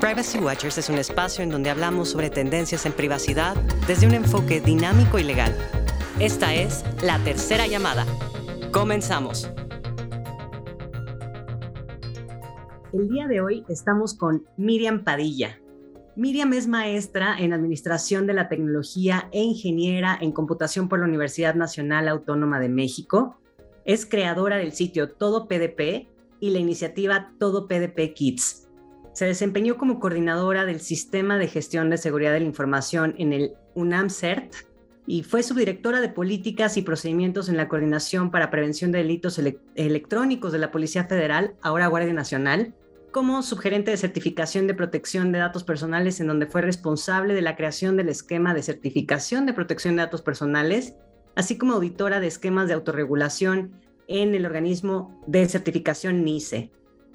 Privacy Watchers es un espacio en donde hablamos sobre tendencias en privacidad desde un enfoque dinámico y legal. Esta es la tercera llamada. Comenzamos. El día de hoy estamos con Miriam Padilla. Miriam es maestra en Administración de la Tecnología e ingeniera en computación por la Universidad Nacional Autónoma de México. Es creadora del sitio Todo PDP y la iniciativa Todo PDP Kids se desempeñó como coordinadora del Sistema de Gestión de Seguridad de la Información en el UNAM-CERT y fue subdirectora de Políticas y Procedimientos en la Coordinación para Prevención de Delitos Electrónicos de la Policía Federal, ahora Guardia Nacional, como subgerente de certificación de protección de datos personales, en donde fue responsable de la creación del esquema de certificación de protección de datos personales, así como auditora de esquemas de autorregulación en el organismo de certificación NICE.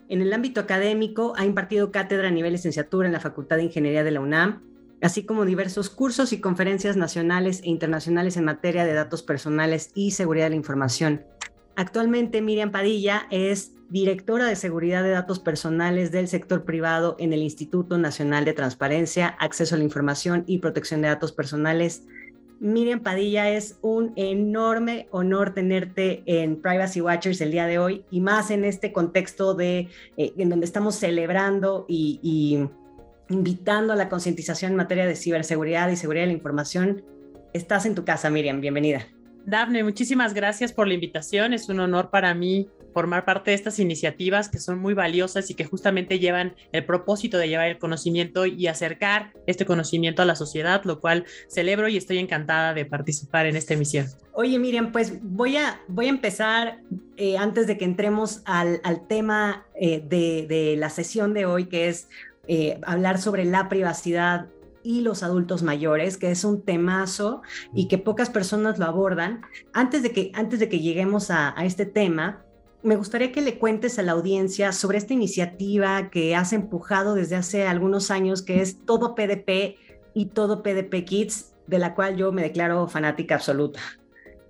En el ámbito académico, ha impartido cátedra a nivel licenciatura en la Facultad de Ingeniería de la UNAM, así como diversos cursos y conferencias nacionales e internacionales en materia de datos personales y seguridad de la información. Actualmente, Miriam Padilla es directora de seguridad de datos personales del sector privado en el Instituto Nacional de Transparencia, Acceso a la Información y Protección de Datos Personales Miriam Padilla, es un enorme honor tenerte en Privacy Watchers el día de hoy y más en este contexto de eh, en donde estamos celebrando y, invitando a la concientización en materia de ciberseguridad y seguridad de la información. Estás en tu casa, Miriam, bienvenida. Dafne, muchísimas gracias por la invitación. Es un honor para mí formar parte de estas iniciativas que son muy valiosas y que justamente llevan el propósito de llevar el conocimiento y acercar este conocimiento a la sociedad, lo cual celebro y estoy encantada de participar en esta emisión. Oye, Miriam, pues voy a, voy a empezar eh, antes de que entremos al, al tema eh, de, de, la sesión de hoy, que es eh, hablar sobre la privacidad y los adultos mayores, que es un temazo y que pocas personas lo abordan. Antes de que, antes de que lleguemos a, a este tema, me gustaría que le cuentes a la audiencia sobre esta iniciativa que has empujado desde hace algunos años, que es Todo PDP y Todo PDP Kids, de la cual yo me declaro fanática absoluta.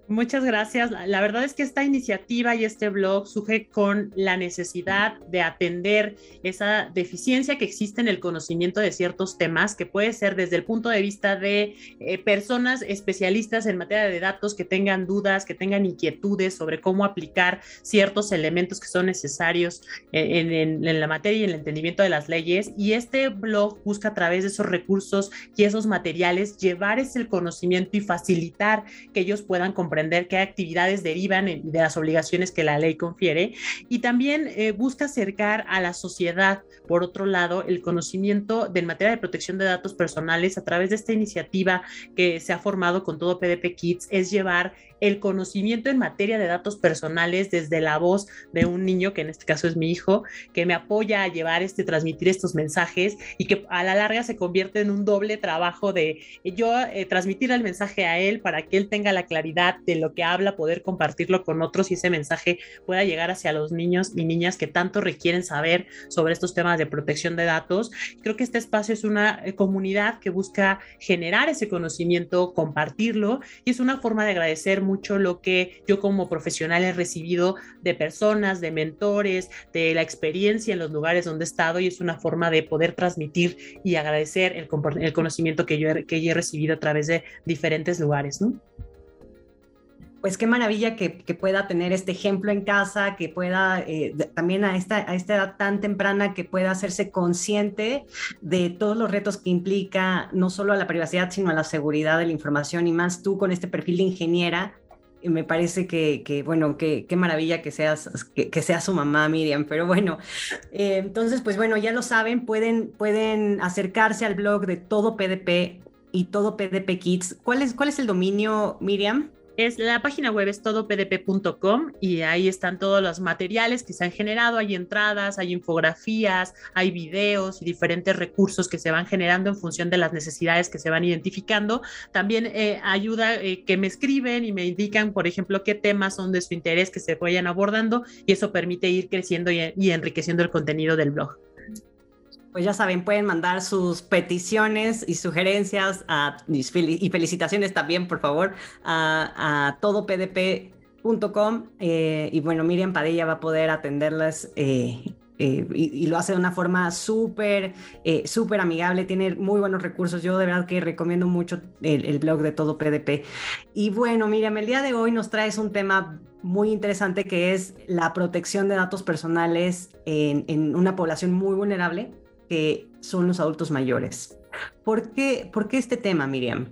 Muchas gracias. La verdad es que esta iniciativa y este blog surge con la necesidad de atender esa deficiencia que existe en el conocimiento de ciertos temas, que puede ser desde el punto de vista de eh, personas especialistas en materia de datos que tengan dudas, que tengan inquietudes sobre cómo aplicar ciertos elementos que son necesarios en, en la materia y en el entendimiento de las leyes. Y este blog busca a través de esos recursos y esos materiales llevar ese conocimiento y facilitar que ellos puedan comprender qué actividades derivan de las obligaciones que la ley confiere. Y también eh, busca acercar a la sociedad, por otro lado, el conocimiento de materia de protección de datos personales a través de esta iniciativa que se ha formado con todo PDP Kids, es llevar el conocimiento en materia de datos personales desde la voz de un niño, que en este caso es mi hijo, que me apoya a llevar este, transmitir estos mensajes y que a la larga se convierte en un doble trabajo de yo eh, transmitir el mensaje a él para que él tenga la claridad de lo que habla, poder compartirlo con otros y ese mensaje pueda llegar hacia los niños y niñas que tanto requieren saber sobre estos temas de protección de datos. Creo que este espacio es una eh, comunidad que busca generar ese conocimiento, compartirlo y es una forma de agradecer mucho lo que yo como profesional he recibido de personas, de mentores, de la experiencia en los lugares donde he estado y es una forma de poder transmitir y agradecer el, el conocimiento que yo, que yo he recibido a través de diferentes lugares. ¿no? Pues qué maravilla que, pueda tener este ejemplo en casa, que pueda eh, también a esta, edad tan temprana, que pueda hacerse consciente de todos los retos que implica no solo a la privacidad, sino a la seguridad de la información y más tú con este perfil de ingeniera. Me parece que, bueno, qué maravilla que seas, que, sea su mamá, Miriam. Pero bueno, eh, entonces, pues bueno, ya lo saben, pueden, pueden acercarse al blog de Todo PDP y Todo PDP Kids. ¿Cuál es, cuál es el dominio, Miriam? Es, la página web es todopdp.com y ahí están todos los materiales que se han generado. Hay entradas, hay infografías, hay videos y diferentes recursos que se van generando en función de las necesidades que se van identificando. También eh, ayuda eh, que me escriben y me indican, por ejemplo, qué temas son de su interés que se vayan abordando y eso permite ir creciendo y enriqueciendo el contenido del blog pues ya saben, pueden mandar sus peticiones y sugerencias y felicitaciones también, por favor, a, todopdp.com. Eh, y bueno, Miriam Padilla va a poder atenderlas eh, eh, y, lo hace de una forma súper, eh, súper amigable, tiene muy buenos recursos. Yo de verdad que recomiendo mucho el, blog de Todo PDP. Y bueno, Miriam, el día de hoy nos traes un tema muy interesante que es la protección de datos personales en, en una población muy vulnerable, que son los adultos mayores. ¿Por qué, ¿Por qué este tema, Miriam?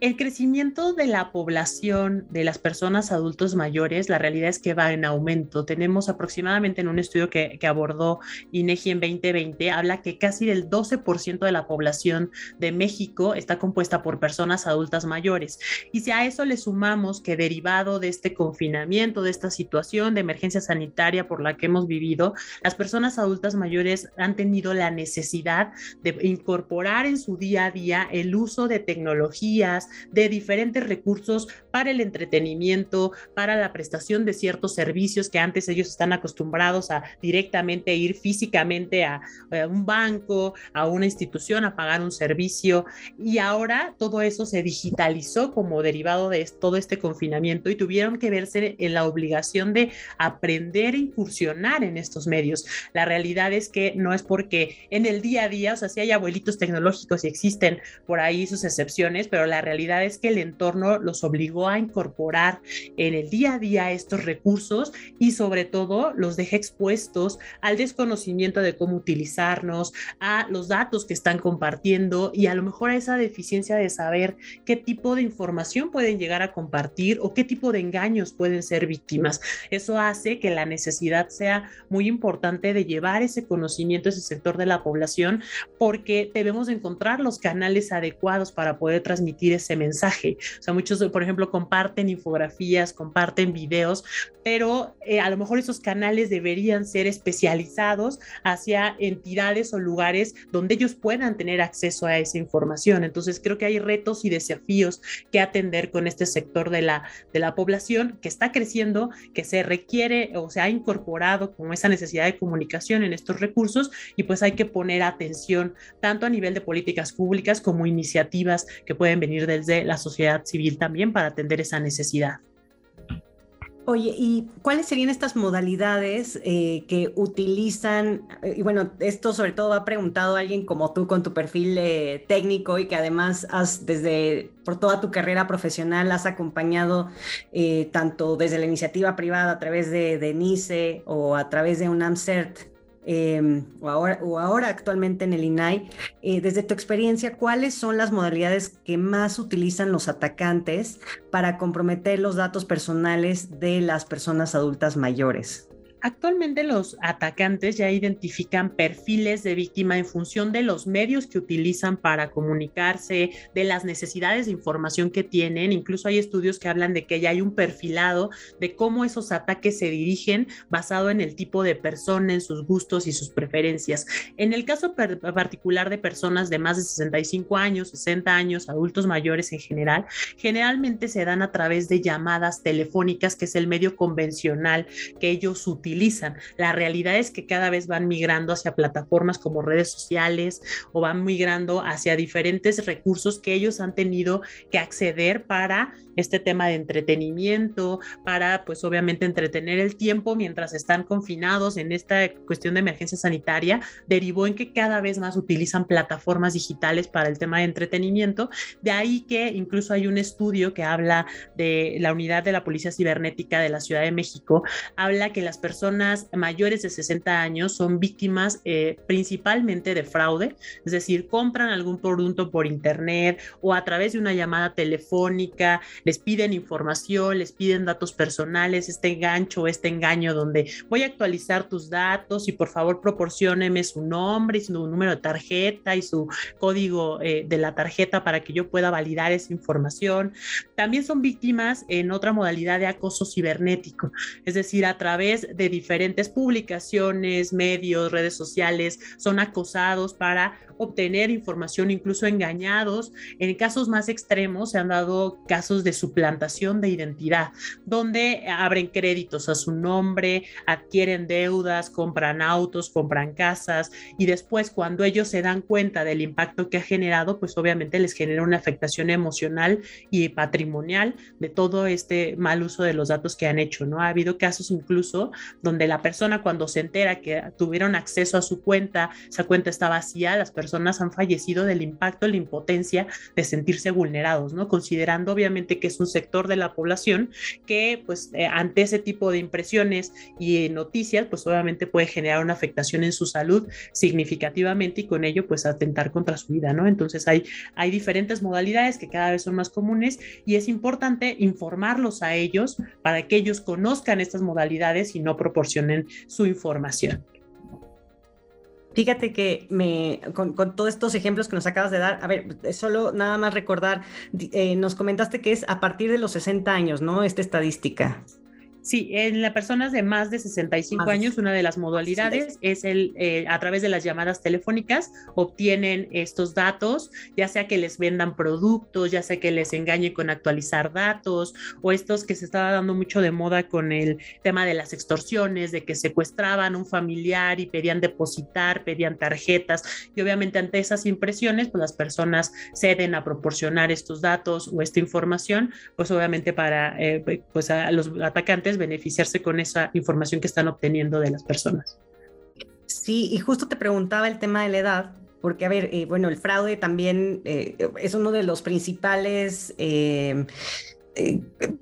El crecimiento de la población de las personas adultos mayores, la realidad es que va en aumento. Tenemos aproximadamente en un estudio que, abordó INEGI en 2020, habla que casi del 12% de la población de México está compuesta por personas adultas mayores. Y si a eso le sumamos que derivado de este confinamiento, de esta situación de emergencia sanitaria por la que hemos vivido, las personas adultas mayores han tenido la necesidad de incorporar en su día a día el uso de tecnologías, de diferentes recursos para el entretenimiento, para la prestación de ciertos servicios que antes ellos están acostumbrados a directamente ir físicamente a, un banco, a una institución, a pagar un servicio. Y ahora todo eso se digitalizó como derivado de todo este confinamiento y tuvieron que verse en la obligación de aprender e incursionar en estos medios. La realidad es que no es porque en el día a día, o sea, si hay abuelitos tecnológicos y existen por ahí sus excepciones, pero la realidad realidad es que el entorno los obligó a incorporar en el día a día estos recursos y sobre todo los deja expuestos al desconocimiento de cómo utilizarnos, a los datos que están compartiendo y a lo mejor a esa deficiencia de saber qué tipo de información pueden llegar a compartir o qué tipo de engaños pueden ser víctimas. Eso hace que la necesidad sea muy importante de llevar ese conocimiento a ese sector de la población porque debemos encontrar los canales adecuados para poder transmitir ese mensaje. O sea, muchos, por ejemplo, comparten infografías, comparten videos, pero eh, a lo mejor esos canales deberían ser especializados hacia entidades o lugares donde ellos puedan tener acceso a esa información. Entonces, creo que hay retos y desafíos que atender con este sector de la, de la población que está creciendo, que se requiere o se ha incorporado con esa necesidad de comunicación en estos recursos y pues hay que poner atención tanto a nivel de políticas públicas como iniciativas que pueden venir desde la sociedad civil también para atender esa necesidad. Oye, ¿y cuáles serían estas modalidades eh, que utilizan? Eh, y bueno, esto sobre todo ha preguntado alguien como tú con tu perfil eh, técnico y que además has desde por toda tu carrera profesional has acompañado tanto desde la iniciativa privada a través de, de NICE o a través de un Em, o, ahora, o ahora actualmente en el INAI, eh, desde tu experiencia, ¿cuáles son las modalidades que más utilizan los atacantes para comprometer los datos personales de las personas adultas mayores? Actualmente los atacantes ya identifican perfiles de víctima en función de los medios que utilizan para comunicarse, de las necesidades de información que tienen. Incluso hay estudios que hablan de que ya hay un perfilado de cómo esos ataques se dirigen basado en el tipo de persona, en sus gustos y sus preferencias. En el caso particular de personas de más de 65 años, 60 años, adultos mayores en general, generalmente se dan a través de llamadas telefónicas, que es el medio convencional que ellos utilizan La realidad es que cada vez van migrando hacia plataformas como redes sociales o van migrando hacia diferentes recursos que ellos han tenido que acceder para este tema de entretenimiento, para pues obviamente entretener el tiempo mientras están confinados en esta cuestión de emergencia sanitaria, derivó en que cada vez más utilizan plataformas digitales para el tema de entretenimiento. De ahí que incluso hay un estudio que habla de la unidad de la Policía Cibernética de la Ciudad de México, habla que las personas personas mayores de 60 años son víctimas eh, principalmente de fraude, es decir, compran algún producto por internet o a través de una llamada telefónica, les piden información, les piden datos personales, este gancho, este engaño donde voy a actualizar tus datos y por favor proporcioneme su nombre y su número de tarjeta y su código eh, de la tarjeta para que yo pueda validar esa información. También son víctimas en otra modalidad de acoso cibernético, es decir, a través de diferentes publicaciones, medios, redes sociales, son acosados para obtener información, incluso engañados. En casos más extremos se han dado casos de suplantación de identidad, donde abren créditos a su nombre, adquieren deudas, compran autos, compran casas y después cuando ellos se dan cuenta del impacto que ha generado, pues obviamente les genera una afectación emocional y patrimonial de todo este mal uso de los datos que han hecho, ¿no? Ha habido casos incluso donde la persona cuando se entera que tuvieron acceso a su cuenta, esa cuenta está vacía, las personas han fallecido del impacto, la impotencia de sentirse vulnerados, ¿no? Considerando obviamente que es un sector de la población que pues eh, ante ese tipo de impresiones y noticias, pues obviamente puede generar una afectación en su salud significativamente y con ello pues atentar contra su vida, ¿no? Entonces hay, hay diferentes modalidades que cada vez son más comunes y es importante informarlos a ellos para que ellos conozcan estas modalidades y no proporcionen su información. Fíjate que me, con, todos estos ejemplos que nos acabas de dar, a ver, solo nada más recordar, eh, nos comentaste que es a partir de los 60 años, ¿no? Esta estadística. Sí, en las personas de más de 65 años, una de las modalidades es el eh, a través de las llamadas telefónicas obtienen estos datos, ya sea que les vendan productos, ya sea que les engañen con actualizar datos o estos que se estaba dando mucho de moda con el tema de las extorsiones, de que secuestraban un familiar y pedían depositar, pedían tarjetas y obviamente ante esas impresiones, pues las personas ceden a proporcionar estos datos o esta información, pues obviamente para eh, pues a los atacantes beneficiarse con esa información que están obteniendo de las personas. Sí, y justo te preguntaba el tema de la edad, porque, a ver, eh, bueno, el fraude también eh, es uno de los principales, eh,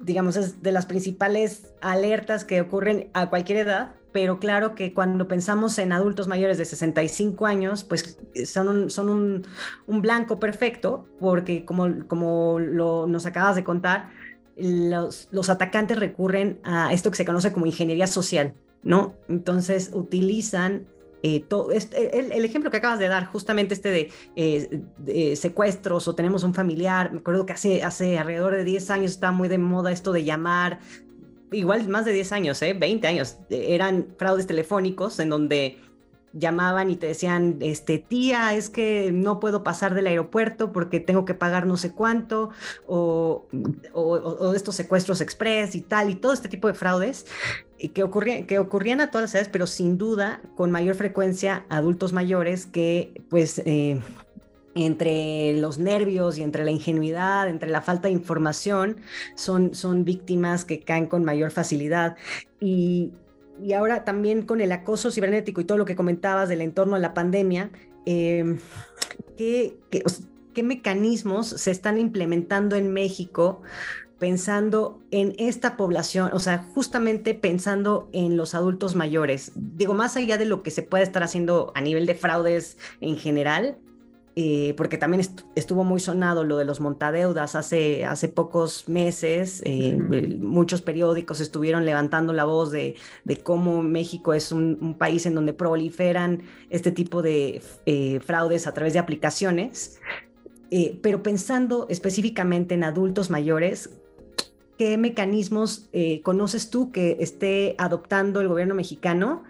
digamos, es de las principales alertas que ocurren a cualquier edad, pero claro que cuando pensamos en adultos mayores de 65 años, pues son un, son un, blanco perfecto, porque como, como lo, nos acabas de contar, los, los atacantes recurren a esto que se conoce como ingeniería social, ¿no? Entonces utilizan eh, todo, este, el, ejemplo que acabas de dar, justamente este eh, de, secuestros o tenemos un familiar, me acuerdo que hace, hace alrededor de 10 años estaba muy de moda esto de llamar, igual más de 10 años, ¿eh? 20 años, eran fraudes telefónicos en donde llamaban y te decían, este, tía, es que no puedo pasar del aeropuerto porque tengo que pagar no sé cuánto, o, o, estos secuestros express y tal, y todo este tipo de fraudes que, ocurrían, que ocurrían a todas las edades, pero sin duda con mayor frecuencia adultos mayores que pues... Eh, entre los nervios y entre la ingenuidad, entre la falta de información, son, son víctimas que caen con mayor facilidad. Y, y ahora también con el acoso cibernético y todo lo que comentabas del entorno de la pandemia, em, ¿qué, qué, mecanismos se están implementando en México pensando en esta población, o sea, justamente pensando en los adultos mayores? Digo, más allá de lo que se puede estar haciendo a nivel de fraudes en general, eh, porque también estuvo muy sonado lo de los montadeudas hace, hace pocos meses. Eh, muchos periódicos estuvieron levantando la voz de, de cómo México es un, país en donde proliferan este tipo de eh, fraudes a través de aplicaciones. pero pensando específicamente en adultos mayores, ¿qué mecanismos conoces tú que esté adoptando el gobierno mexicano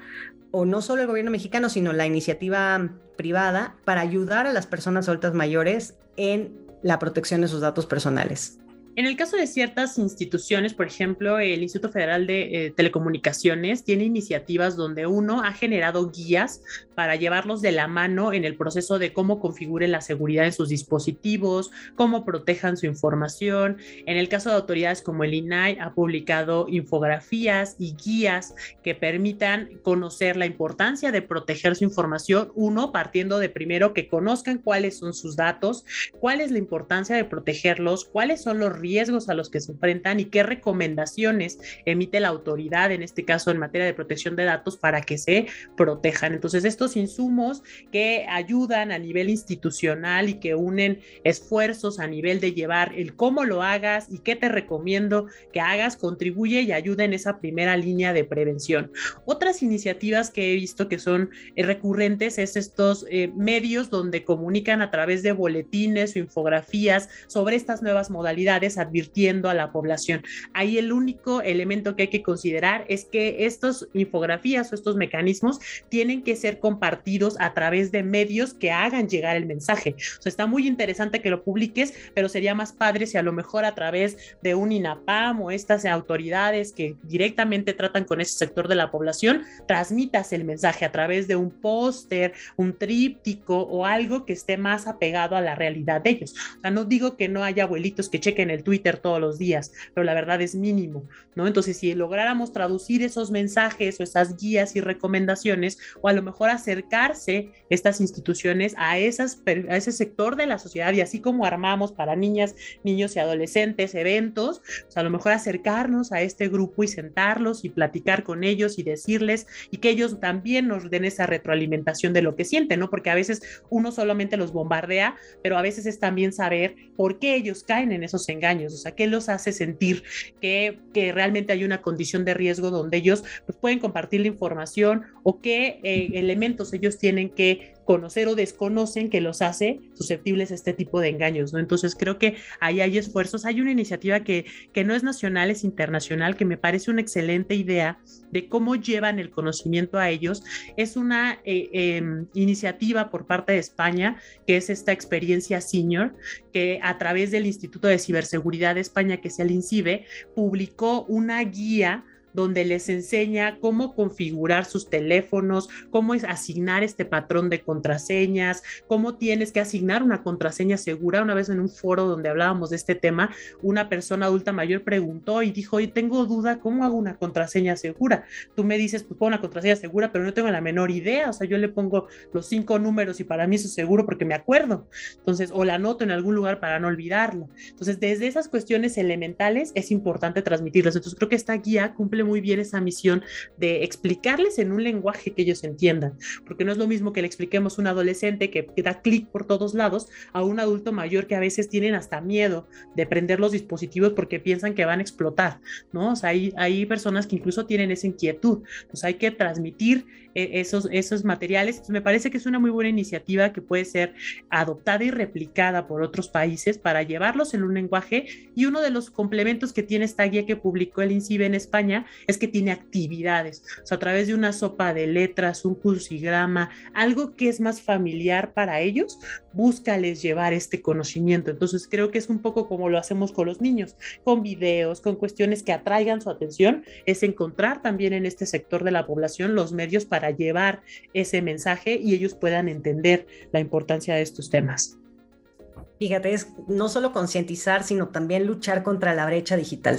o no solo el gobierno mexicano, sino la iniciativa privada para ayudar a las personas adultas mayores en la protección de sus datos personales. En el caso de ciertas instituciones, por ejemplo, el Instituto Federal de eh, Telecomunicaciones tiene iniciativas donde uno ha generado guías para llevarlos de la mano en el proceso de cómo configuren la seguridad en sus dispositivos, cómo protejan su información. En el caso de autoridades como el INAI, ha publicado infografías y guías que permitan conocer la importancia de proteger su información. Uno, partiendo de primero que conozcan cuáles son sus datos, cuál es la importancia de protegerlos, cuáles son los riesgos a los que se enfrentan y qué recomendaciones emite la autoridad, en este caso en materia de protección de datos, para que se protejan. Entonces, estos insumos que ayudan a nivel institucional y que unen esfuerzos a nivel de llevar el cómo lo hagas y qué te recomiendo que hagas, contribuye y ayuda en esa primera línea de prevención. Otras iniciativas que he visto que son eh, recurrentes es estos eh, medios donde comunican a través de boletines o infografías sobre estas nuevas modalidades advirtiendo a la población. Ahí el único elemento que hay que considerar es que estas infografías o estos mecanismos tienen que ser compartidos a través de medios que hagan llegar el mensaje. O sea, está muy interesante que lo publiques, pero sería más padre si a lo mejor a través de un INAPAM o estas autoridades que directamente tratan con ese sector de la población, transmitas el mensaje a través de un póster, un tríptico o algo que esté más apegado a la realidad de ellos. O sea, no digo que no haya abuelitos que chequen el Twitter todos los días, pero la verdad es mínimo, ¿no? Entonces, si lográramos traducir esos mensajes o esas guías y recomendaciones, o a lo mejor acercarse estas instituciones a, esas, a ese sector de la sociedad y así como armamos para niñas, niños y adolescentes eventos, pues a lo mejor acercarnos a este grupo y sentarlos y platicar con ellos y decirles y que ellos también nos den esa retroalimentación de lo que sienten, ¿no? Porque a veces uno solamente los bombardea, pero a veces es también saber por qué ellos caen en esos engaños, o sea, qué los hace sentir que, que realmente hay una condición de riesgo donde ellos pues, pueden compartir la información o qué eh, elementos ellos tienen que conocer o desconocen que los hace susceptibles a este tipo de engaños, ¿no? Entonces creo que ahí hay esfuerzos. Hay una iniciativa que, que no es nacional, es internacional, que me parece una excelente idea de cómo llevan el conocimiento a ellos. Es una eh, em, iniciativa por parte de España, que es esta experiencia senior, que a través del Instituto de Ciberseguridad de España, que es el INCIBE, publicó una guía donde les enseña cómo configurar sus teléfonos, cómo es asignar este patrón de contraseñas, cómo tienes que asignar una contraseña segura. Una vez en un foro donde hablábamos de este tema, una persona adulta mayor preguntó y dijo, tengo duda, ¿cómo hago una contraseña segura? Tú me dices, pues pongo una contraseña segura, pero no tengo la menor idea. O sea, yo le pongo los cinco números y para mí eso es seguro porque me acuerdo. Entonces, o la anoto en algún lugar para no olvidarlo. Entonces, desde esas cuestiones elementales es importante transmitirlas. Entonces, creo que esta guía cumple muy bien esa misión de explicarles en un lenguaje que ellos entiendan, porque no es lo mismo que le expliquemos a un adolescente que, da clic por todos lados a un adulto mayor que a veces tienen hasta miedo de prender los dispositivos porque piensan que van a explotar, ¿no? O sea, hay, hay personas que incluso tienen esa inquietud, pues hay que transmitir e, esos, esos materiales. me parece que es una muy buena iniciativa que puede ser adoptada y replicada por otros países para llevarlos en un lenguaje y uno de los complementos que tiene esta guía que publicó el INCIBE en España es que tiene actividades, o sea, a través de una sopa de letras, un cursigrama, algo que es más familiar para ellos, búscales llevar este conocimiento. Entonces creo que es un poco como lo hacemos con los niños, con videos, con cuestiones que atraigan su atención, es encontrar también en este sector de la población los medios para llevar ese mensaje y ellos puedan entender la importancia de estos temas. Fíjate, es no solo concientizar, sino también luchar contra la brecha digital.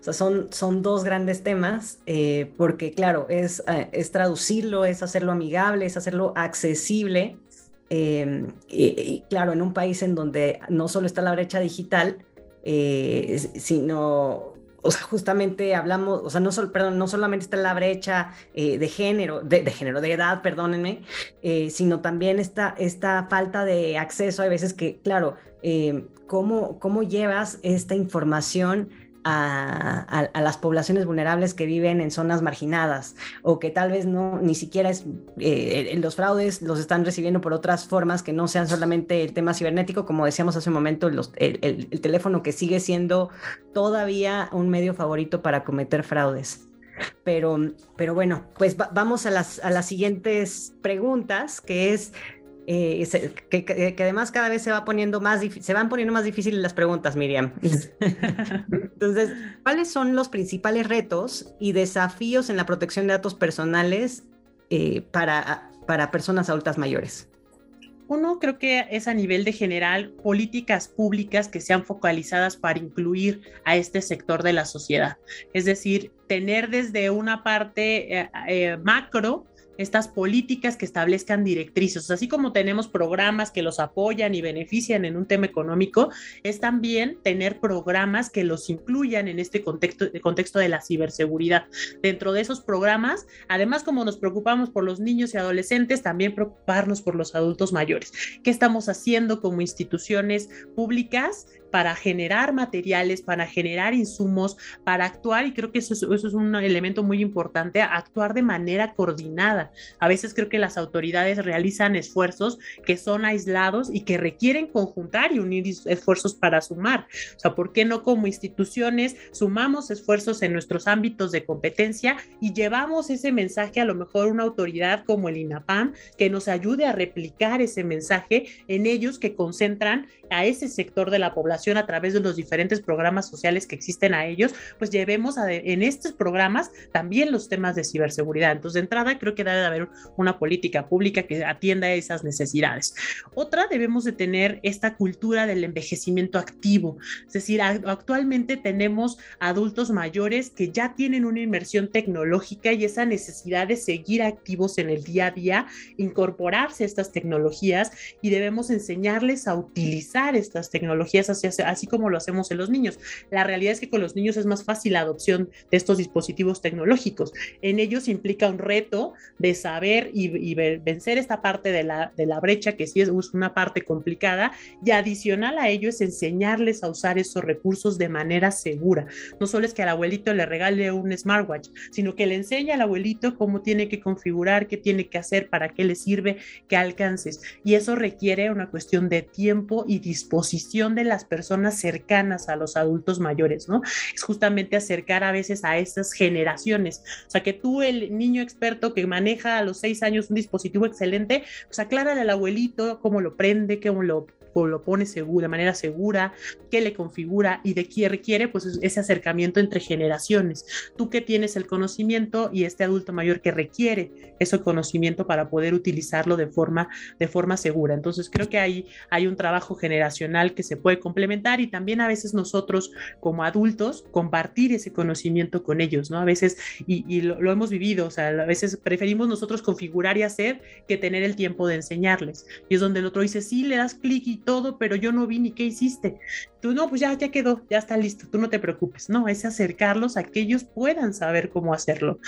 O sea, son, son dos grandes temas, eh, porque claro, es, eh, es traducirlo, es hacerlo amigable, es hacerlo accesible. Em, y, claro, en un país en donde no solo está la brecha digital, eh, sino, o sea, justamente hablamos, o sea, no, solo, perdón, no solamente está la brecha de género, de, de, género, de edad, perdónenme, sino también esta, esta falta de acceso. Hay veces que, claro, ¿cómo, ¿cómo llevas esta información? A, las poblaciones vulnerables que viven en zonas marginadas o que tal vez no ni siquiera eh, los fraudes los están recibiendo por otras formas que no sean solamente el tema cibernético como decíamos hace un momento el, teléfono que sigue siendo todavía un medio favorito para cometer fraudes. Pero, pero bueno, pues vamos a las, a las siguientes preguntas, que es eh, que, además cada vez se va poniendo más se van poniendo más difíciles las preguntas, Miriam. Entonces, ¿cuáles son los principales retos y desafíos en la protección de datos personales eh, para, para personas adultas mayores? Uno, creo que es a nivel de general políticas públicas que sean focalizadas para incluir a este sector de la sociedad. Es decir, tener desde una parte eh, macro estas políticas que establezcan directrices. Así como tenemos programas que los apoyan y benefician en un tema económico, es también tener programas que los incluyan en este contexto, contexto de la ciberseguridad. Dentro de esos programas, además como nos preocupamos por los niños y adolescentes, también preocuparnos por los adultos mayores. ¿Qué estamos haciendo como instituciones públicas para generar materiales, para generar insumos, para actuar, y creo que eso es, un elemento muy importante, actuar de manera coordinada. A veces creo que las autoridades realizan esfuerzos que son aislados y que requieren conjuntar y unir esfuerzos para sumar. O sea, ¿por qué no como instituciones sumamos esfuerzos en nuestros ámbitos de competencia y llevamos ese mensaje a lo mejor una autoridad como el INAPAM que nos ayude a replicar ese mensaje en ellos que concentran a ese sector de la población a través de los diferentes programas sociales que existen a ellos, pues llevemos en estos programas también los temas de ciberseguridad. Entonces, de entrada, creo que debe haber una política pública que atienda esas necesidades. Otra, debemos de tener esta cultura del envejecimiento activo, es decir, actualmente tenemos adultos mayores que ya tienen una inmersión tecnológica y esa necesidad de seguir activos en el día a día, incorporarse a estas tecnologías y debemos enseñarles a utilizar estas tecnologías así, como lo hacemos en los niños. La realidad es que con los niños es más fácil la adopción de estos dispositivos tecnológicos. En ellos implica un reto de saber y, vencer esta parte de la, brecha que sí es una parte complicada y adicional a ello es enseñarles a usar esos recursos de manera segura. No solo es que al abuelito le regale un smartwatch, sino que le enseña al abuelito cómo tiene que configurar, qué tiene que hacer, para qué le sirve, qué alcances. Y eso requiere una cuestión de tiempo y disposición de las personas cercanas a los adultos mayores, ¿no? Es justamente acercar a veces a estas generaciones. O sea, que tú, el niño experto que maneja a los seis años un dispositivo excelente, pues aclárale al abuelito cómo lo prende, cómo lo lo pone seguro, de manera segura, qué le configura y de qué requiere, pues ese acercamiento entre generaciones. Tú que tienes el conocimiento y este adulto mayor que requiere ese conocimiento para poder utilizarlo de forma, de forma segura. Entonces creo que ahí hay un trabajo generacional que se puede complementar y también a veces nosotros como adultos compartir ese conocimiento con ellos, ¿no? A veces, y, lo, lo hemos vivido, o sea, a veces preferimos nosotros configurar y hacer que tener el tiempo de enseñarles. Y es donde el otro dice, sí, le das clic y todo, pero yo no vi ni qué hiciste. Tú no, pues ya, ya quedó, ya está listo, tú no te preocupes. No, es acercarlos a que ellos puedan saber cómo hacerlo.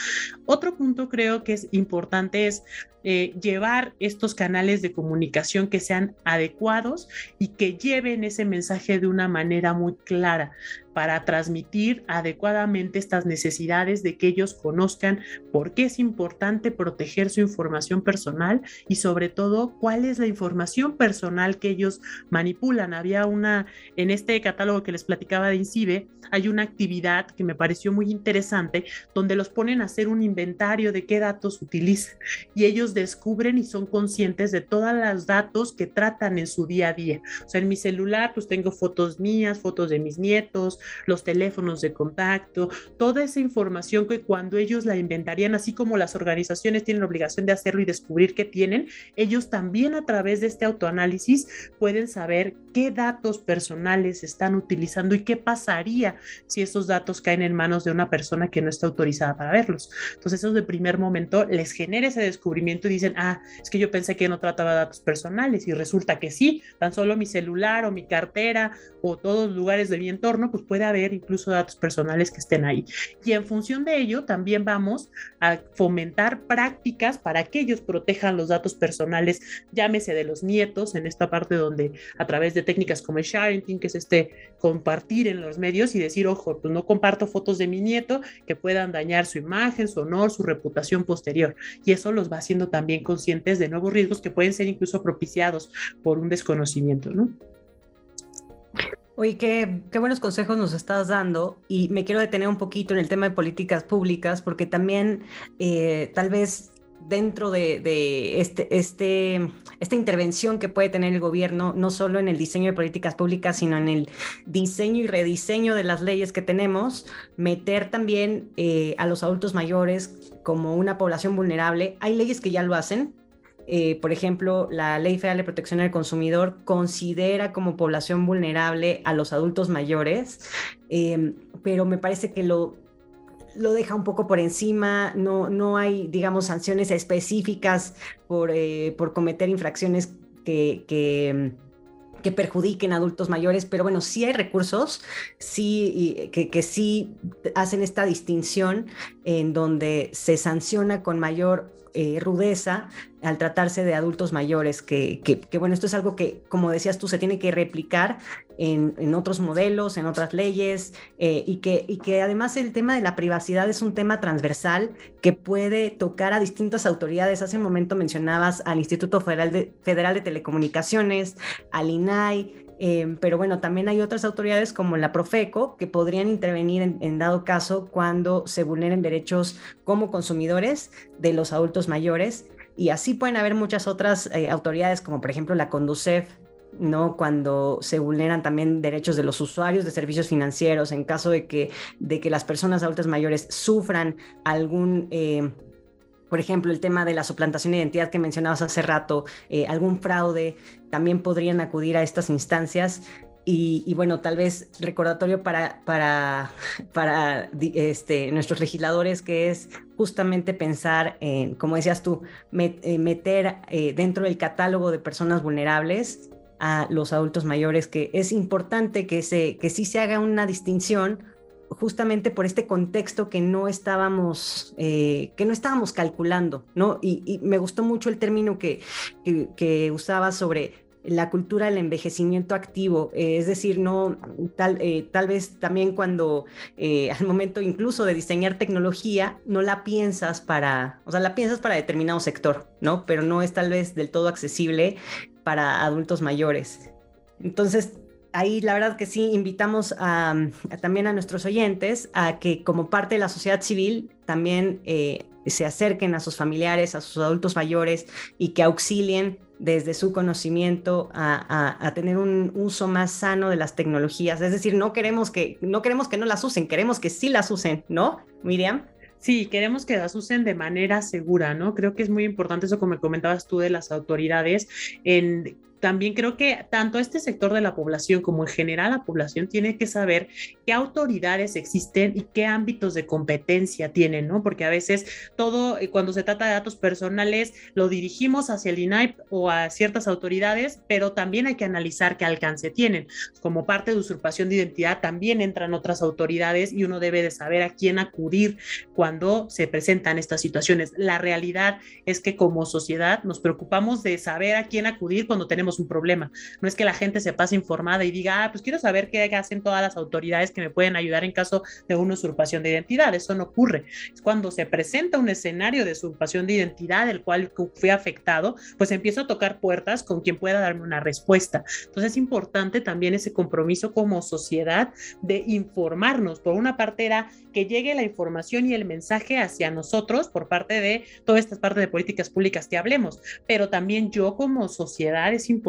Otro punto creo que es importante es eh, llevar estos canales de comunicación que sean adecuados y que lleven ese mensaje de una manera muy clara para transmitir adecuadamente estas necesidades de que ellos conozcan por qué es importante proteger su información personal y sobre todo cuál es la información personal que ellos manipulan. Había una, en este catálogo que les platicaba de INCIBE, hay una actividad que me pareció muy interesante donde los ponen a hacer un inventario de qué datos utilizan y ellos descubren y son conscientes de todos los datos que tratan en su día a día. O sea, en mi celular pues tengo fotos mías, fotos de mis nietos, los teléfonos de contacto, toda esa información que cuando ellos la inventarían, así como las organizaciones tienen la obligación de hacerlo y descubrir qué tienen, ellos también a través de este autoanálisis pueden saber qué datos personales están utilizando y qué pasaría si esos datos caen en manos de una persona que no está autorizada para verlos. Entonces eso de primer momento les genera ese descubrimiento y dicen, ah, es que yo pensé que no trataba datos personales y resulta que sí, tan solo mi celular o mi cartera o todos los lugares de mi entorno, pues puede haber incluso datos personales que estén ahí. Y en función de ello, también vamos a fomentar prácticas para que ellos protejan los datos personales, llámese de los nietos, en esta parte donde a través de técnicas como el sharing, que es este compartir en los medios y decir, ojo, pues no comparto fotos de mi nieto que puedan dañar su imagen, su honor, su reputación posterior. Y eso los va haciendo también conscientes de nuevos riesgos que pueden ser incluso propiciados por un desconocimiento, ¿no? Oye, qué, buenos consejos nos estás dando y me quiero detener un poquito en el tema de políticas públicas porque también eh, tal vez dentro de, este, este, esta intervención que puede tener el gobierno, no solo en el diseño de políticas públicas, sino en el diseño y rediseño de las leyes que tenemos, meter también eh, a los adultos mayores como una población vulnerable. Hay leyes que ya lo hacen. Eh, por ejemplo, la Ley Federal de Protección del Consumidor considera como población vulnerable a los adultos mayores, eh, pero me parece que lo lo deja un poco por encima, no, no hay, digamos, sanciones específicas por, eh, por cometer infracciones que, que, que, perjudiquen a adultos mayores, pero bueno, sí hay recursos, sí, que, que sí hacen esta distinción en donde se sanciona con mayor eh, rudeza al tratarse de adultos mayores, que, que, bueno, esto es algo que, como decías tú, se tiene que replicar en, en otros modelos, en otras leyes, eh, y, que, y que además el tema de la privacidad es un tema transversal que puede tocar a distintas autoridades. Hace un momento mencionabas al Instituto Federal de, Federal de Telecomunicaciones, al INAI, eh, pero bueno, también hay otras autoridades como la Profeco que podrían intervenir en, dado caso cuando se vulneren derechos como consumidores de los adultos mayores. Y así pueden haber muchas otras eh, autoridades como por ejemplo la Conducef, ¿no? Cuando se vulneran también derechos de los usuarios de servicios financieros en caso de que, de que las personas adultas mayores sufran algún... Eh, por ejemplo, el tema de la suplantación de identidad que mencionabas hace rato, eh, algún fraude, también podrían acudir a estas instancias. Y, bueno, tal vez recordatorio para, para, para este, nuestros legisladores, que es justamente pensar en, como decías tú, eh, meter eh, dentro del catálogo de personas vulnerables a los adultos mayores, que es importante que, se, que sí se haga una distinción justamente por este contexto que no estábamos, eh, que no estábamos calculando, ¿no? Y, me gustó mucho el término que, que, usaba sobre la cultura del envejecimiento activo, eh, es decir, no tal, eh, tal vez también cuando al momento incluso de diseñar tecnología no la piensas para, o sea, la piensas para determinado sector, ¿no? Pero no es tal vez del todo accesible para adultos mayores. Entonces, ahí la verdad que sí invitamos a, también a nuestros oyentes a que como parte de la sociedad civil también eh, se acerquen a sus familiares, a sus adultos mayores y que auxilien desde su conocimiento a, tener un uso más sano de las tecnologías. Es decir, no queremos que no queremos que no las usen, queremos que sí las usen, ¿no, Miriam? Sí, queremos que las usen de manera segura, ¿no? Creo que es muy importante eso como comentabas tú de las autoridades en también creo que tanto este sector de la población como en general la población tiene que saber qué autoridades existen y qué ámbitos de competencia tienen, ¿no? Porque a veces todo, eh, cuando se trata de datos personales, lo dirigimos hacia el INAIP o a ciertas autoridades, pero también hay que analizar qué alcance tienen. Como parte de usurpación de identidad también entran otras autoridades y uno debe de saber a quién acudir cuando se presentan estas situaciones. La realidad es que como sociedad nos preocupamos de saber a quién acudir cuando tenemos un problema. No es que la gente se pase informada y diga, ah, pues quiero saber qué hacen todas las autoridades que me pueden ayudar en caso de una usurpación de identidad. Eso no ocurre. Es cuando se presenta un escenario de usurpación de identidad del cual fui afectado, pues empiezo a tocar puertas con quien pueda darme una respuesta. Entonces es importante también ese compromiso como sociedad de informarnos. Por una parte era que llegue la información y el mensaje hacia nosotros por parte de todas estas partes de políticas públicas que hablemos, pero también yo como sociedad es importante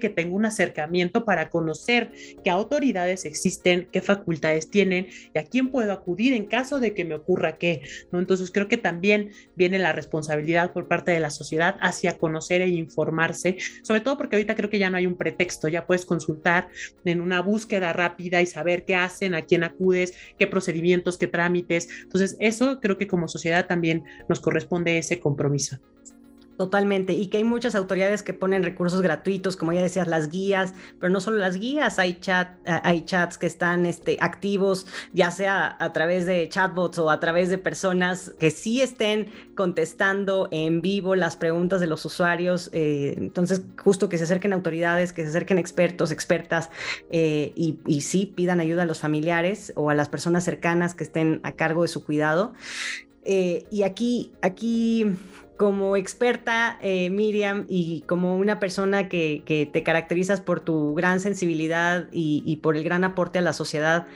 que tenga un acercamiento para conocer qué autoridades existen, qué facultades tienen y a quién puedo acudir en caso de que me ocurra qué. Entonces creo que también viene la responsabilidad por parte de la sociedad hacia conocer e informarse, sobre todo porque ahorita creo que ya no hay un pretexto, ya puedes consultar en una búsqueda rápida y saber qué hacen, a quién acudes, qué procedimientos, qué trámites. Entonces eso creo que como sociedad también nos corresponde ese compromiso. Totalmente, y que hay muchas autoridades que ponen recursos gratuitos, como ya decías, las guías, pero no solo las guías, hay, chat, eh, hay chats que están este, activos, ya sea a través de chatbots o a través de personas que sí estén contestando en vivo las preguntas de los usuarios. Eh, entonces, justo que se acerquen autoridades, que se acerquen expertos, expertas, eh, y, y sí pidan ayuda a los familiares o a las personas cercanas que estén a cargo de su cuidado. y aquí, aquí como experta, eh, Miriam, y como una persona que, te caracterizas por tu gran sensibilidad y, por el gran aporte a la sociedad,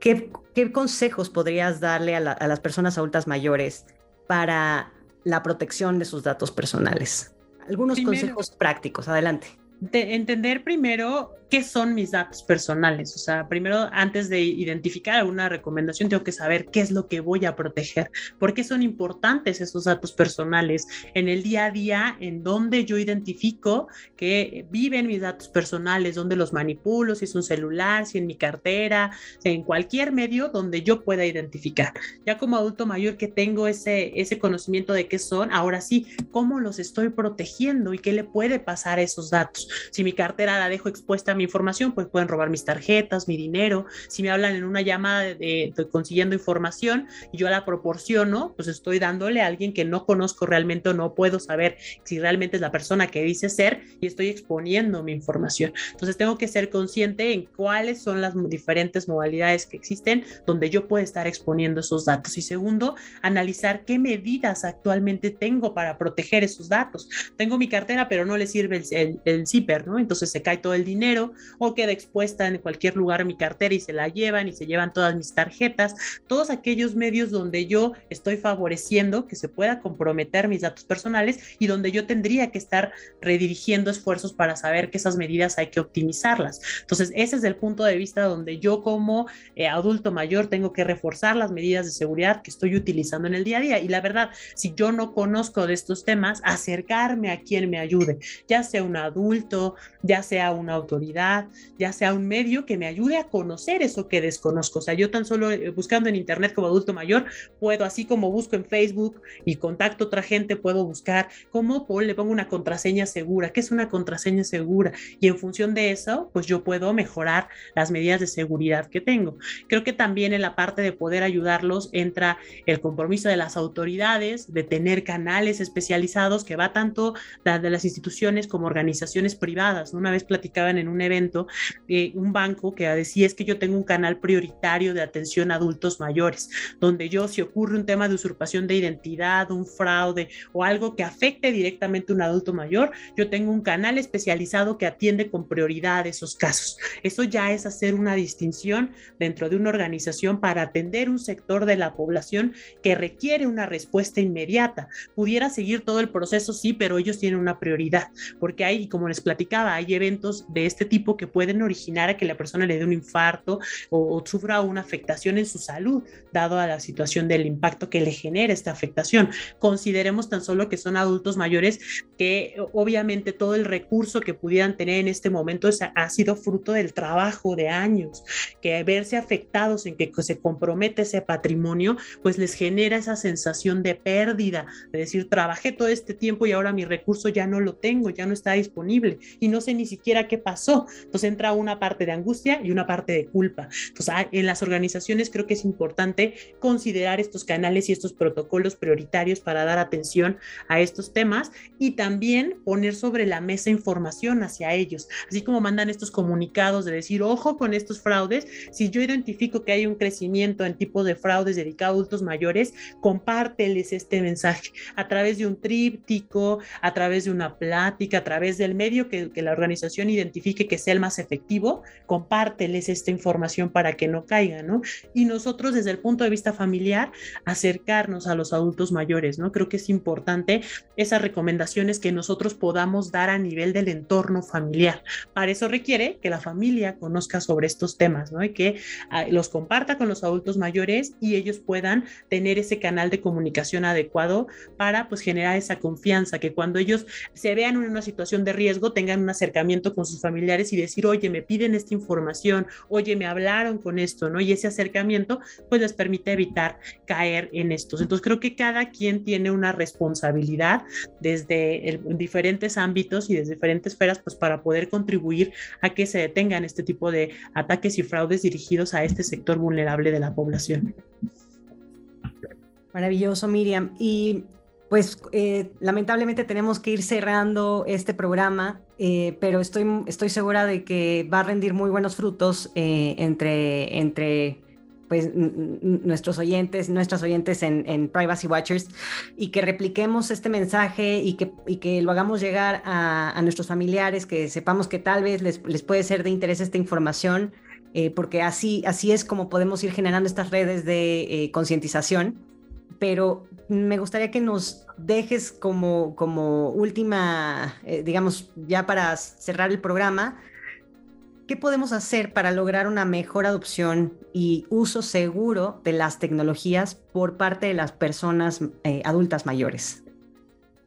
¿qué, consejos podrías darle a, las personas adultas mayores para la protección de sus datos personales? Algunos consejos prácticos, adelante. Entender primero qué son mis datos personales. O sea, primero, antes de identificar alguna recomendación, tengo que saber qué es lo que voy a proteger, por qué son importantes esos datos personales en el día a día, en donde yo identifico que viven mis datos personales, donde los manipulo, si es un celular, si en mi cartera, en cualquier medio donde yo pueda identificar. Ya como adulto mayor que tengo ese, ese conocimiento de qué son, ahora sí, cómo los estoy protegiendo y qué le puede pasar a esos datos. Si mi cartera la dejo expuesta a mi información, pues pueden robar mis tarjetas, mi dinero. Si me hablan en una llamada de, consiguiendo información y yo la proporciono, pues estoy dándole a alguien que no conozco realmente o no puedo saber si realmente es la persona que dice ser y estoy exponiendo mi información. Entonces tengo que ser consciente en cuáles son las diferentes modalidades que existen donde yo puedo estar exponiendo esos datos. Y segundo, analizar qué medidas actualmente tengo para proteger esos datos. Tengo mi cartera, pero no le sirve el, el, zipper. Entonces se cae todo el dinero o queda expuesta en cualquier lugar mi cartera y se la llevan y se llevan todas mis tarjetas, todos aquellos medios donde yo estoy favoreciendo que se pueda comprometer mis datos personales y donde yo tendría que estar redirigiendo esfuerzos para saber que esas medidas hay que optimizarlas. Entonces, ese es el punto de vista donde yo como eh, adulto mayor tengo que reforzar las medidas de seguridad que estoy utilizando en el día a día. Y la verdad, si yo no conozco de estos temas, acercarme a quien me ayude, ya sea un adulto, ya sea una autoridad, ya sea un medio que me ayude a conocer eso que desconozco. O sea, yo tan solo eh, buscando en internet como adulto mayor, puedo, así como busco en Facebook y contacto a otra gente, puedo buscar cómo le pongo una contraseña segura, qué es una contraseña segura. Y en función de eso, pues yo puedo mejorar las medidas de seguridad que tengo. Creo que también en la parte de poder ayudarlos entra el compromiso de las autoridades, de tener canales especializados que va tanto de las instituciones como organizaciones privadas. Una vez platicaban en un evento de un banco que decía es que yo tengo un canal prioritario de atención a adultos mayores, donde yo si ocurre un tema de usurpación de identidad, un fraude o algo que afecte directamente a un adulto mayor, yo tengo un canal especializado que atiende con prioridad esos casos. Eso ya es hacer una distinción dentro de una organización para atender un sector de la población que requiere una respuesta inmediata. Pudiera seguir todo el proceso, sí, pero ellos tienen una prioridad, porque hay, como les platicaba, hay eventos de este tipo que pueden originar a que la persona le dé un infarto o, o sufra una afectación en su salud, dado a la situación del impacto que le genera esta afectación. Consideremos tan solo que son adultos mayores que obviamente todo el recurso que pudieran tener en este momento ha sido fruto del trabajo de años, que verse afectados en que se compromete ese patrimonio, pues les genera esa sensación de pérdida, de decir, trabajé todo este tiempo y ahora mi recurso ya no lo tengo, ya no está disponible y no sé ni siquiera qué pasó. Entonces entra una parte de angustia y una parte de culpa. Entonces en las organizaciones creo que es importante considerar estos canales y estos protocolos prioritarios para dar atención a estos temas y también poner sobre la mesa información hacia ellos, así como mandan estos comunicados de decir, ojo con estos fraudes, si yo identifico que hay un crecimiento en tipo de fraudes dedicado a adultos mayores, compárteles este mensaje a través de un tríptico, a través de una plática, a través del medio que, que la organización identifique que sea el más efectivo, compárteles esta información para que no caigan, ¿no? Y nosotros desde el punto de vista familiar, acercarnos a los adultos mayores, ¿no? Creo que es importante esas recomendaciones que nosotros podamos dar a nivel del entorno familiar. Para eso requiere que la familia conozca sobre estos temas, ¿no? Y que ah, los comparta con los adultos mayores y ellos puedan tener ese canal de comunicación adecuado para pues generar esa confianza, que cuando ellos se vean en una situación de riesgo tengan un acercamiento con sus familiares y decir, oye, me piden esta información, oye, me hablaron con esto, ¿no? Y ese acercamiento pues les permite evitar caer en estos. Entonces creo que cada quien tiene una responsabilidad desde diferentes ámbitos y desde diferentes esferas pues para poder contribuir a que se detengan este tipo de ataques y fraudes dirigidos a este sector vulnerable de la población. Maravilloso, Miriam. Y pues eh, lamentablemente tenemos que ir cerrando este programa, eh, pero estoy, estoy segura de que va a rendir muy buenos frutos eh, entre, entre pues, nuestros oyentes, nuestras oyentes en, Privacy Watchers y que repliquemos este mensaje y que, y que lo hagamos llegar a, nuestros familiares, que sepamos que tal vez les, puede ser de interés esta información, porque así, así es como podemos ir generando estas redes de concientización. Pero me gustaría que nos dejes como, como última, eh, digamos, ya para cerrar el programa, ¿Qué podemos hacer para lograr una mejor adopción y uso seguro de las tecnologías por parte de las personas eh, adultas mayores?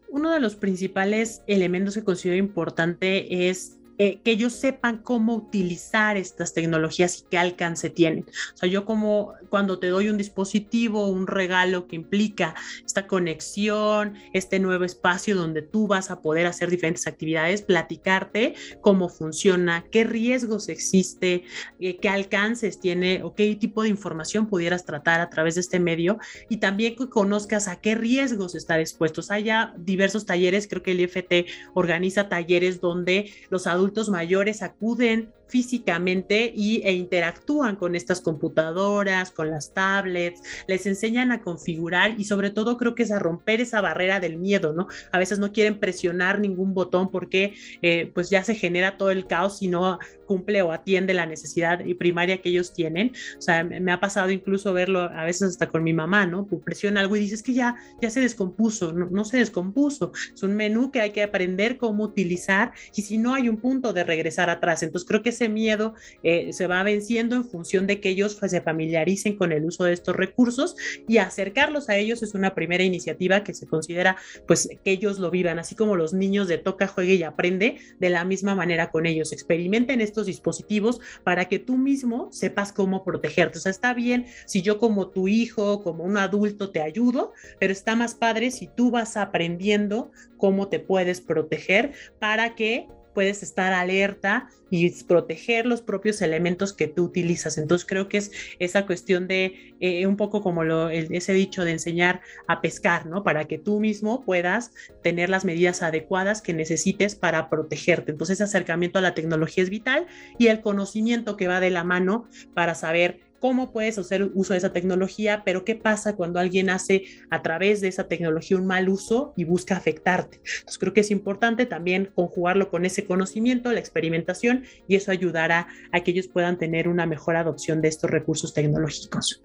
Uno de los principales elementos que considero importante es eh, que ellos sepan cómo utilizar estas tecnologías y qué alcance tienen. O sea, yo como cuando te doy un dispositivo, un regalo que implica esta conexión, este nuevo espacio donde tú vas a poder hacer diferentes actividades, platicarte cómo funciona, qué riesgos existe, eh, qué alcances tiene o qué tipo de información pudieras tratar a través de este medio y también que conozcas a qué riesgos estar expuestos. Hay ya diversos talleres, creo que el IFT organiza talleres donde los adultos adultos mayores acuden físicamente y, e interactúan con estas computadoras, con las tablets, les enseñan a configurar y sobre todo creo que es a romper esa barrera del miedo, ¿no? A veces no quieren presionar ningún botón porque eh, pues ya se genera todo el caos si no cumple o atiende la necesidad primaria que ellos tienen. O sea, me ha pasado incluso verlo a veces hasta con mi mamá, ¿no? Presiona algo y dices que ya, ya se descompuso, no, no se descompuso. Es un menú que hay que aprender cómo utilizar y si no hay un punto de regresar atrás. Entonces creo que ese miedo eh, se va venciendo en función de que ellos pues, se familiaricen con el uso de estos recursos y acercarlos a ellos es una primera iniciativa que se considera pues que ellos lo vivan, así como los niños de toca, juegue y aprende de la misma manera con ellos. Experimenten estos dispositivos para que tú mismo sepas cómo protegerte. O sea, está bien si yo como tu hijo, como un adulto te ayudo, pero está más padre si tú vas aprendiendo cómo te puedes proteger para que puedes estar alerta y proteger los propios elementos que tú utilizas. Entonces creo que es esa cuestión de eh, un poco como lo, ese dicho de enseñar a pescar, ¿no? Para que tú mismo puedas tener las medidas adecuadas que necesites para protegerte. Entonces ese acercamiento a la tecnología es vital y el conocimiento que va de la mano para saber cómo puedes hacer uso de esa tecnología, pero qué pasa cuando alguien hace a través de esa tecnología un mal uso y busca afectarte. Entonces creo que es importante también conjugarlo con ese conocimiento, la experimentación, y eso ayudará a que ellos puedan tener una mejor adopción de estos recursos tecnológicos.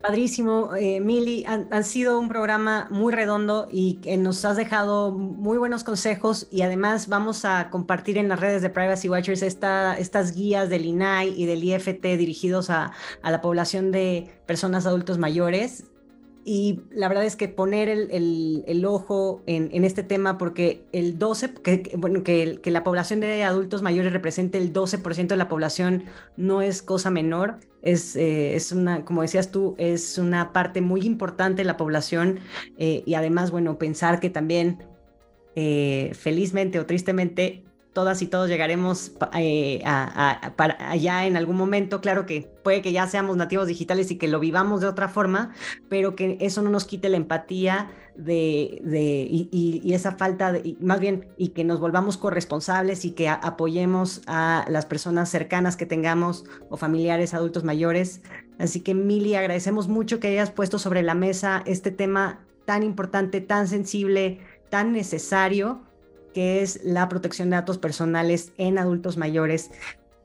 Padrísimo, eh, Mili, han, sido un programa muy redondo y que nos has dejado muy buenos consejos y además vamos a compartir en las redes de Privacy Watchers esta, estas guías del INAI y del IFT dirigidos a, a la población de personas adultos mayores y la verdad es que poner el, ojo en, este tema, porque el 12, que, bueno, que, que, la población de adultos mayores represente el 12% de la población no es cosa menor, es, eh, es una, como decías tú, es una parte muy importante de la población eh, y además, bueno, pensar que también, eh, felizmente o tristemente, todas y todos llegaremos eh, para allá en algún momento. Claro que puede que ya seamos nativos digitales y que lo vivamos de otra forma, pero que eso no nos quite la empatía de, de y, esa falta, de, más bien, y que nos volvamos corresponsables y que apoyemos a las personas cercanas que tengamos o familiares adultos mayores. Así que, Mili, agradecemos mucho que hayas puesto sobre la mesa este tema tan importante, tan sensible, tan necesario que es la protección de datos personales en adultos mayores.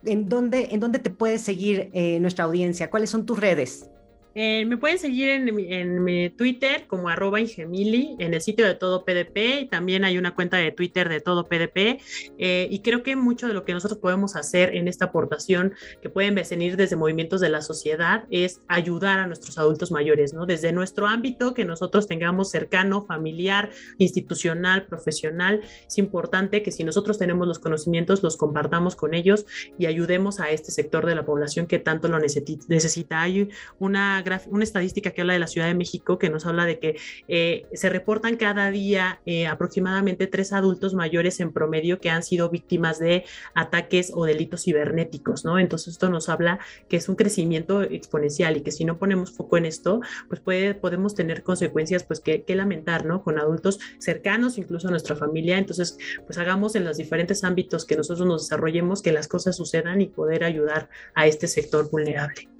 ¿En dónde, en dónde te puede seguir eh, nuestra audiencia? ¿Cuáles son tus redes? Eh, me pueden seguir en, mi Twitter como arroba Ingemili, en el sitio de Todo PDP, y también hay una cuenta de Twitter de Todo PDP, eh, y creo que mucho de lo que nosotros podemos hacer en esta aportación, que pueden venir desde movimientos de la sociedad, es ayudar a nuestros adultos mayores, ¿no? Desde nuestro ámbito que nosotros tengamos cercano, familiar, institucional, profesional, es importante que si nosotros tenemos los conocimientos, los compartamos con ellos y ayudemos a este sector de la población que tanto lo necesita. Hay una una estadística que habla de la Ciudad de México que nos habla de que eh, se reportan cada día eh, aproximadamente tres adultos mayores en promedio que han sido víctimas de ataques o delitos cibernéticos, ¿no? Entonces esto nos habla que es un crecimiento exponencial y que si no ponemos foco en esto, pues puede, podemos tener consecuencias pues que, que lamentar, ¿no? Con adultos cercanos, incluso a nuestra familia. Entonces, pues hagamos en los diferentes ámbitos que nosotros nos desarrollemos que las cosas sucedan y poder ayudar a este sector vulnerable.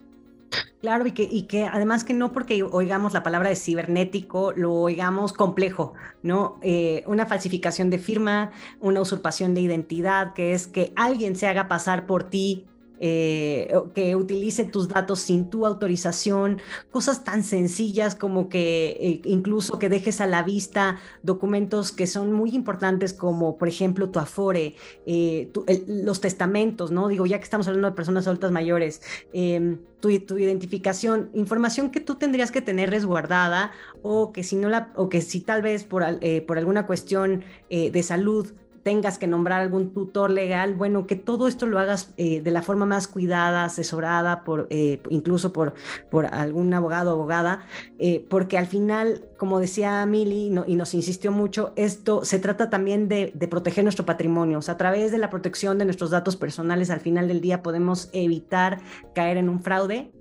Claro, y que, y que además que no porque oigamos la palabra de cibernético, lo oigamos complejo, ¿no? Eh, una falsificación de firma, una usurpación de identidad, que es que alguien se haga pasar por ti eh, que utilice tus datos sin tu autorización, cosas tan sencillas como que eh, incluso que dejes a la vista documentos que son muy importantes como por ejemplo tu afore, eh, los testamentos, ¿no? Digo, ya que estamos hablando de personas adultas mayores, em, tu, identificación, información que tú tendrías que tener resguardada o que si no la, o que si tal vez por, por alguna cuestión de salud tengas que nombrar algún tutor legal, bueno, que todo esto lo hagas eh, de la forma más cuidada, asesorada, por, eh, incluso por, por algún abogado o abogada, eh, porque al final, como decía Mili y nos insistió mucho, esto se trata también de, de, proteger nuestro patrimonio. O sea, a través de la protección de nuestros datos personales, al final del día podemos evitar caer en un fraude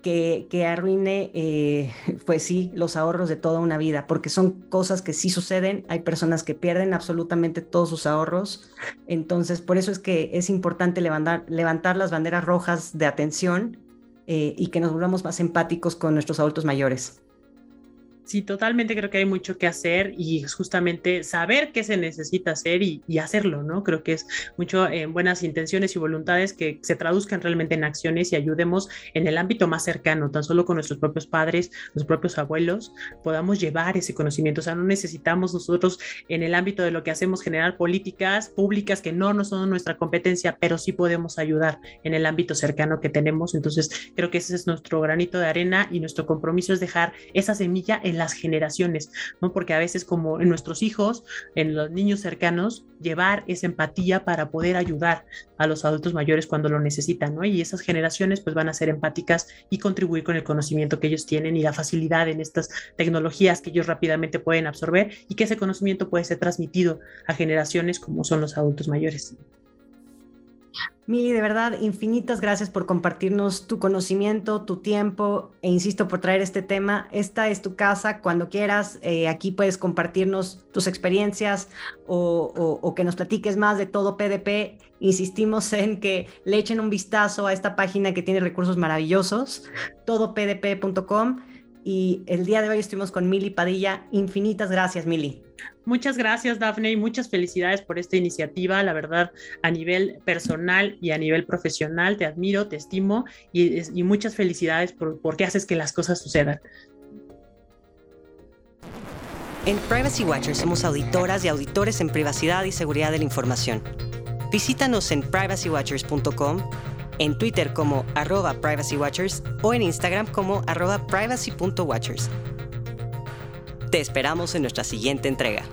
que, arruine, eh, pues sí, los ahorros de toda una vida, porque son cosas que sí suceden. Hay personas que pierden absolutamente todos sus ahorros. Entonces, por eso es que es importante levantar, levantar las banderas rojas de atención eh, y que nos volvamos más empáticos con nuestros adultos mayores. Sí, totalmente creo que hay mucho que hacer y justamente saber qué se necesita hacer y, hacerlo, ¿no? Creo que es mucho en eh, buenas intenciones y voluntades que se traduzcan realmente en acciones y ayudemos en el ámbito más cercano, tan solo con nuestros propios padres, los propios abuelos, podamos llevar ese conocimiento. O sea, no necesitamos nosotros en el ámbito de lo que hacemos generar políticas públicas que no, no son nuestra competencia, pero sí podemos ayudar en el ámbito cercano que tenemos. Entonces, creo que ese es nuestro granito de arena y nuestro compromiso es dejar esa semilla en las generaciones, ¿no? Porque a veces como en nuestros hijos, en los niños cercanos, llevar esa empatía para poder ayudar a los adultos mayores cuando lo necesitan, ¿no? Y esas generaciones pues van a ser empáticas y contribuir con el conocimiento que ellos tienen y la facilidad en estas tecnologías que ellos rápidamente pueden absorber y que ese conocimiento puede ser transmitido a generaciones como son los adultos mayores. Mili, de verdad, infinitas gracias por compartirnos tu conocimiento, tu tiempo e insisto por traer este tema. Esta es tu casa, cuando quieras, eh, aquí puedes compartirnos tus experiencias o, que nos platiques más de todo PDP. Insistimos en que le echen un vistazo a esta página que tiene recursos maravillosos, todopdp.com. Y el día de hoy estuvimos con Mili Padilla. Infinitas gracias, Mili. Muchas gracias, Dafne, y muchas felicidades por esta iniciativa. La verdad, a nivel personal y a nivel profesional, te admiro, te estimo y, muchas felicidades por, porque haces que las cosas sucedan. En Privacy Watchers somos auditoras y auditores en privacidad y seguridad de la información. Visítanos en privacywatchers.com, en Twitter como arroba privacywatchers o en Instagram como arroba privacy.watchers. Te esperamos en nuestra siguiente entrega.